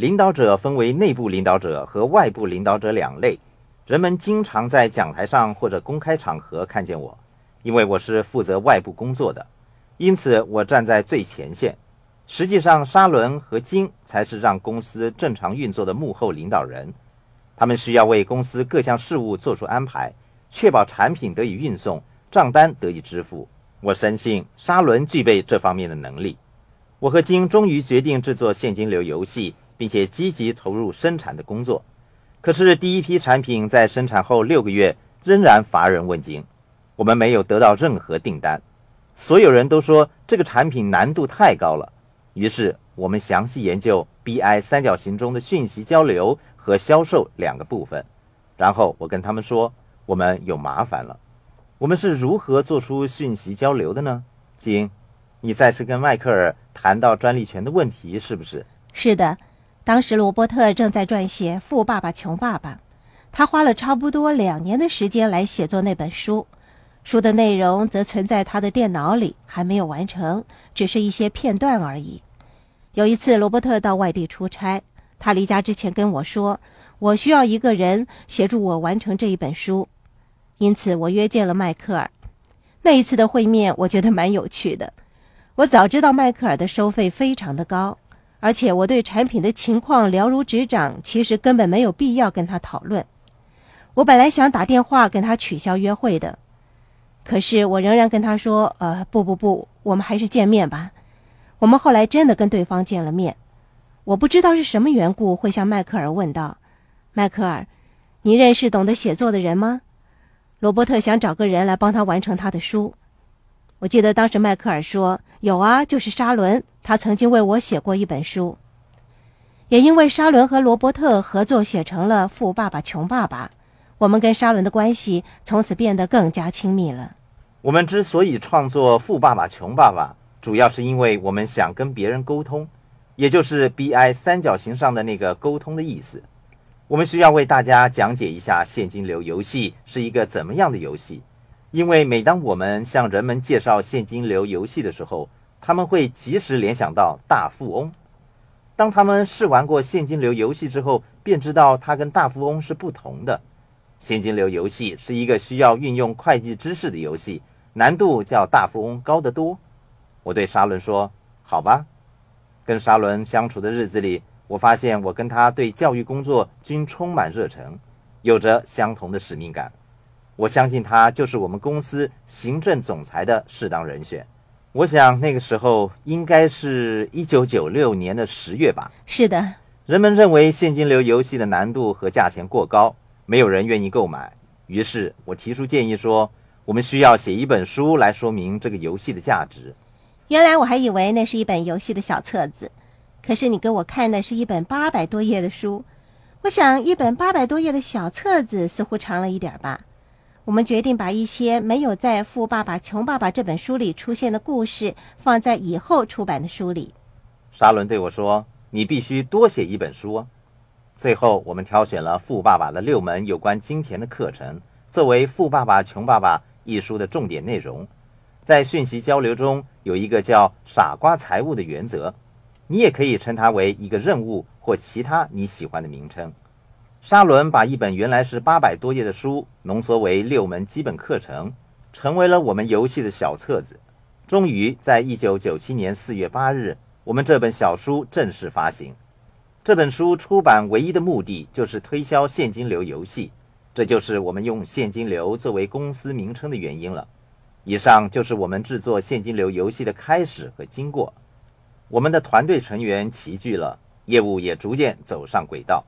领导者分为内部领导者和外部领导者两类。人们经常在讲台上或者公开场合看见我，因为我是负责外部工作的，因此我站在最前线。实际上，沙伦和金才是让公司正常运作的幕后领导人。他们需要为公司各项事务做出安排，确保产品得以运送，账单得以支付。我深信沙伦具备这方面的能力。我和金终于决定制作现金流游戏。并且积极投入生产的工作，可是第一批产品在生产后六个月仍然乏人问津，我们没有得到任何订单。所有人都说这个产品难度太高了。于是我们详细研究 BI 三角形中的讯息交流和销售两个部分。然后我跟他们说，我们有麻烦了。我们是如何做出讯息交流的呢？金，你再次跟迈克尔谈到专利权的问题，是不是？是的。当时罗伯特正在撰写《富爸爸穷爸爸》，他花了差不多两年的时间来写作那本书，书的内容则存在他的电脑里，还没有完成，只是一些片段而已。有一次，罗伯特到外地出差，他离家之前跟我说：“我需要一个人协助我完成这一本书。”因此，我约见了迈克尔。那一次的会面，我觉得蛮有趣的。我早知道迈克尔的收费非常的高。而且我对产品的情况了如指掌，其实根本没有必要跟他讨论。我本来想打电话跟他取消约会的，可是我仍然跟他说：“呃，不不不，我们还是见面吧。”我们后来真的跟对方见了面。我不知道是什么缘故会向迈克尔问道：“迈克尔，你认识懂得写作的人吗？”罗伯特想找个人来帮他完成他的书。我记得当时迈克尔说：“有啊，就是沙伦，他曾经为我写过一本书。也因为沙伦和罗伯特合作写成了《富爸爸穷爸爸》，我们跟沙伦的关系从此变得更加亲密了。我们之所以创作《富爸爸穷爸爸》，主要是因为我们想跟别人沟通，也就是 BI 三角形上的那个沟通的意思。我们需要为大家讲解一下现金流游戏是一个怎么样的游戏。”因为每当我们向人们介绍现金流游戏的时候，他们会及时联想到大富翁。当他们试玩过现金流游戏之后，便知道它跟大富翁是不同的。现金流游戏是一个需要运用会计知识的游戏，难度较大富翁高得多。我对沙伦说：“好吧。”跟沙伦相处的日子里，我发现我跟他对教育工作均充满热忱，有着相同的使命感。我相信他就是我们公司行政总裁的适当人选。我想那个时候应该是一九九六年的十月吧。是的，人们认为现金流游戏的难度和价钱过高，没有人愿意购买。于是我提出建议说，我们需要写一本书来说明这个游戏的价值。原来我还以为那是一本游戏的小册子，可是你给我看的是一本八百多页的书。我想一本八百多页的小册子似乎长了一点吧。我们决定把一些没有在《富爸爸穷爸爸》这本书里出现的故事放在以后出版的书里。沙伦对我说：“你必须多写一本书。”最后，我们挑选了《富爸爸》的六门有关金钱的课程，作为《富爸爸穷爸爸》一书的重点内容。在讯息交流中，有一个叫“傻瓜财务”的原则，你也可以称它为一个任务或其他你喜欢的名称。沙伦把一本原来是八百多页的书浓缩为六门基本课程，成为了我们游戏的小册子。终于在一九九七年四月八日，我们这本小书正式发行。这本书出版唯一的目的就是推销现金流游戏，这就是我们用现金流作为公司名称的原因了。以上就是我们制作现金流游戏的开始和经过。我们的团队成员齐聚了，业务也逐渐走上轨道。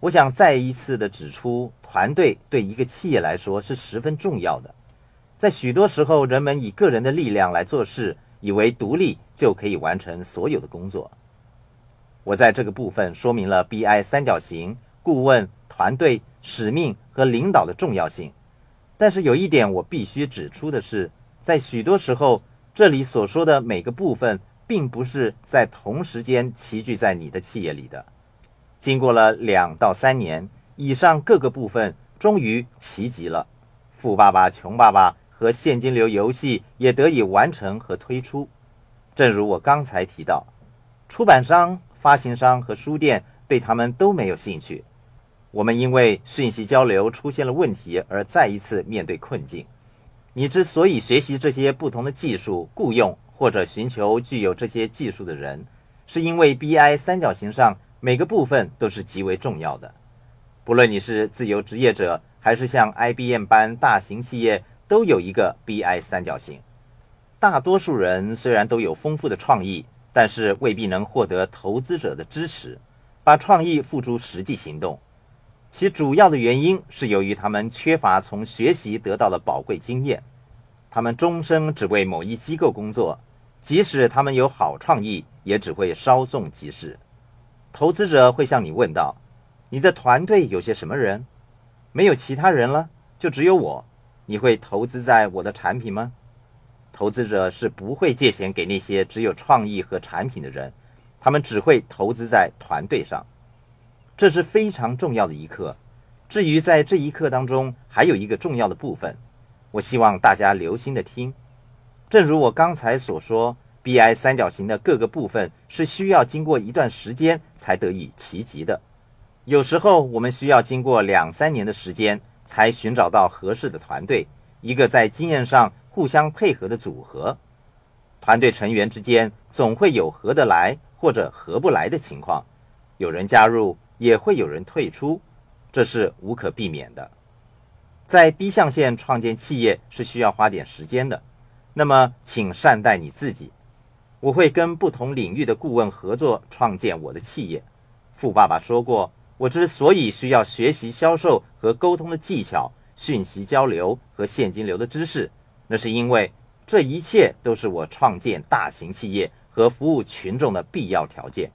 我想再一次的指出，团队对一个企业来说是十分重要的。在许多时候，人们以个人的力量来做事，以为独立就可以完成所有的工作。我在这个部分说明了 BI 三角形、顾问、团队、使命和领导的重要性。但是有一点我必须指出的是，在许多时候，这里所说的每个部分，并不是在同时间齐聚在你的企业里的。经过了两到三年，以上各个部分终于齐集了，《富爸爸穷爸爸》和现金流游戏也得以完成和推出。正如我刚才提到，出版商、发行商和书店对他们都没有兴趣。我们因为讯息交流出现了问题而再一次面对困境。你之所以学习这些不同的技术，雇佣或者寻求具有这些技术的人，是因为 BI 三角形上每个部分都是极为重要的。不论你是自由职业者，还是像 IBM 般大型企业，都有一个 BI 三角形。大多数人虽然都有丰富的创意，但是未必能获得投资者的支持，把创意付诸实际行动。其主要的原因是由于他们缺乏从学习得到的宝贵经验。他们终生只为某一机构工作，即使他们有好创意，也只会稍纵即逝。投资者会向你问道：“你的团队有些什么人？没有其他人了，就只有我。你会投资在我的产品吗？”投资者是不会借钱给那些只有创意和产品的人，他们只会投资在团队上。这是非常重要的一课。至于在这一课当中，还有一个重要的部分，我希望大家留心的听。正如我刚才所说，BI 三角形的各个部分是需要经过一段时间才得以齐集的。有时候我们需要经过两三年的时间，才寻找到合适的团队，一个在经验上。互相配合的组合，团队成员之间总会有合得来或者合不来的情况，有人加入也会有人退出，这是无可避免的。在 B 象限创建企业是需要花点时间的，那么请善待你自己。我会跟不同领域的顾问合作创建我的企业。富爸爸说过，我之所以需要学习销售和沟通的技巧、讯息交流和现金流的知识。那是因为这一切都是我创建大型企业和服务群众的必要条件。